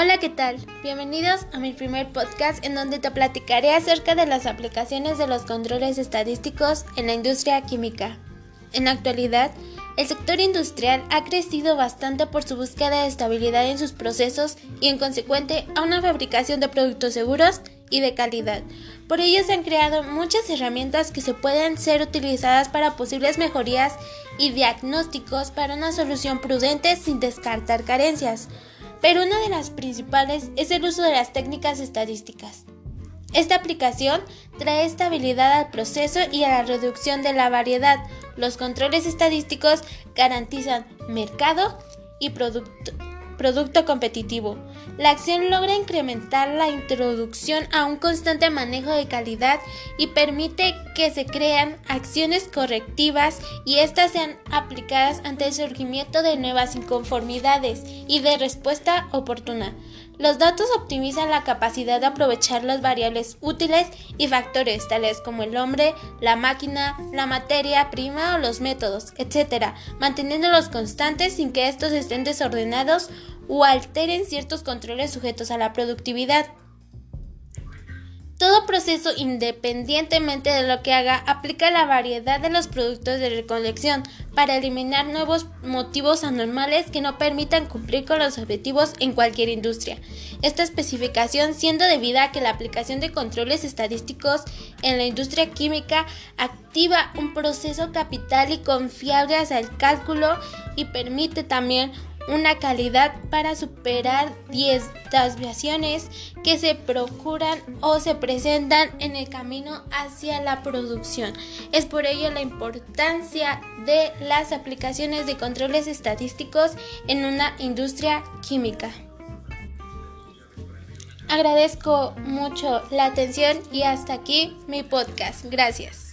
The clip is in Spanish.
Hola, ¿qué tal? Bienvenidos a mi primer podcast en donde te platicaré acerca de las aplicaciones de los controles estadísticos en la industria química. En la actualidad, el sector industrial ha crecido bastante por su búsqueda de estabilidad en sus procesos y en consecuente a una fabricación de productos seguros y de calidad. Por ello se han creado muchas herramientas que se pueden ser utilizadas para posibles mejorías y diagnósticos para una solución prudente sin descartar carencias pero una de las principales es el uso de las técnicas estadísticas. Esta aplicación trae estabilidad al proceso y a la reducción de la variedad. Los controles estadísticos garantizan mercado y producto, producto competitivo. La acción logra incrementar la introducción a un constante manejo de calidad y permite que se crean acciones correctivas y éstas sean aplicadas ante el surgimiento de nuevas inconformidades y de respuesta oportuna. Los datos optimizan la capacidad de aprovechar las variables útiles y factores tales como el hombre, la máquina, la materia prima o los métodos, etc., manteniéndolos constantes sin que estos estén desordenados o alteren ciertos controles sujetos a la productividad. Todo proceso, independientemente de lo que haga, aplica la variedad de los productos de recolección para eliminar nuevos motivos anormales que no permitan cumplir con los objetivos en cualquier industria. Esta especificación siendo debida a que la aplicación de controles estadísticos en la industria química activa un proceso capital y confiable hacia el cálculo y permite también una calidad para superar 10 desviaciones que se procuran o se presentan en el camino hacia la producción. Es por ello la importancia de las aplicaciones de controles estadísticos en una industria química. Agradezco mucho la atención y hasta aquí mi podcast. Gracias.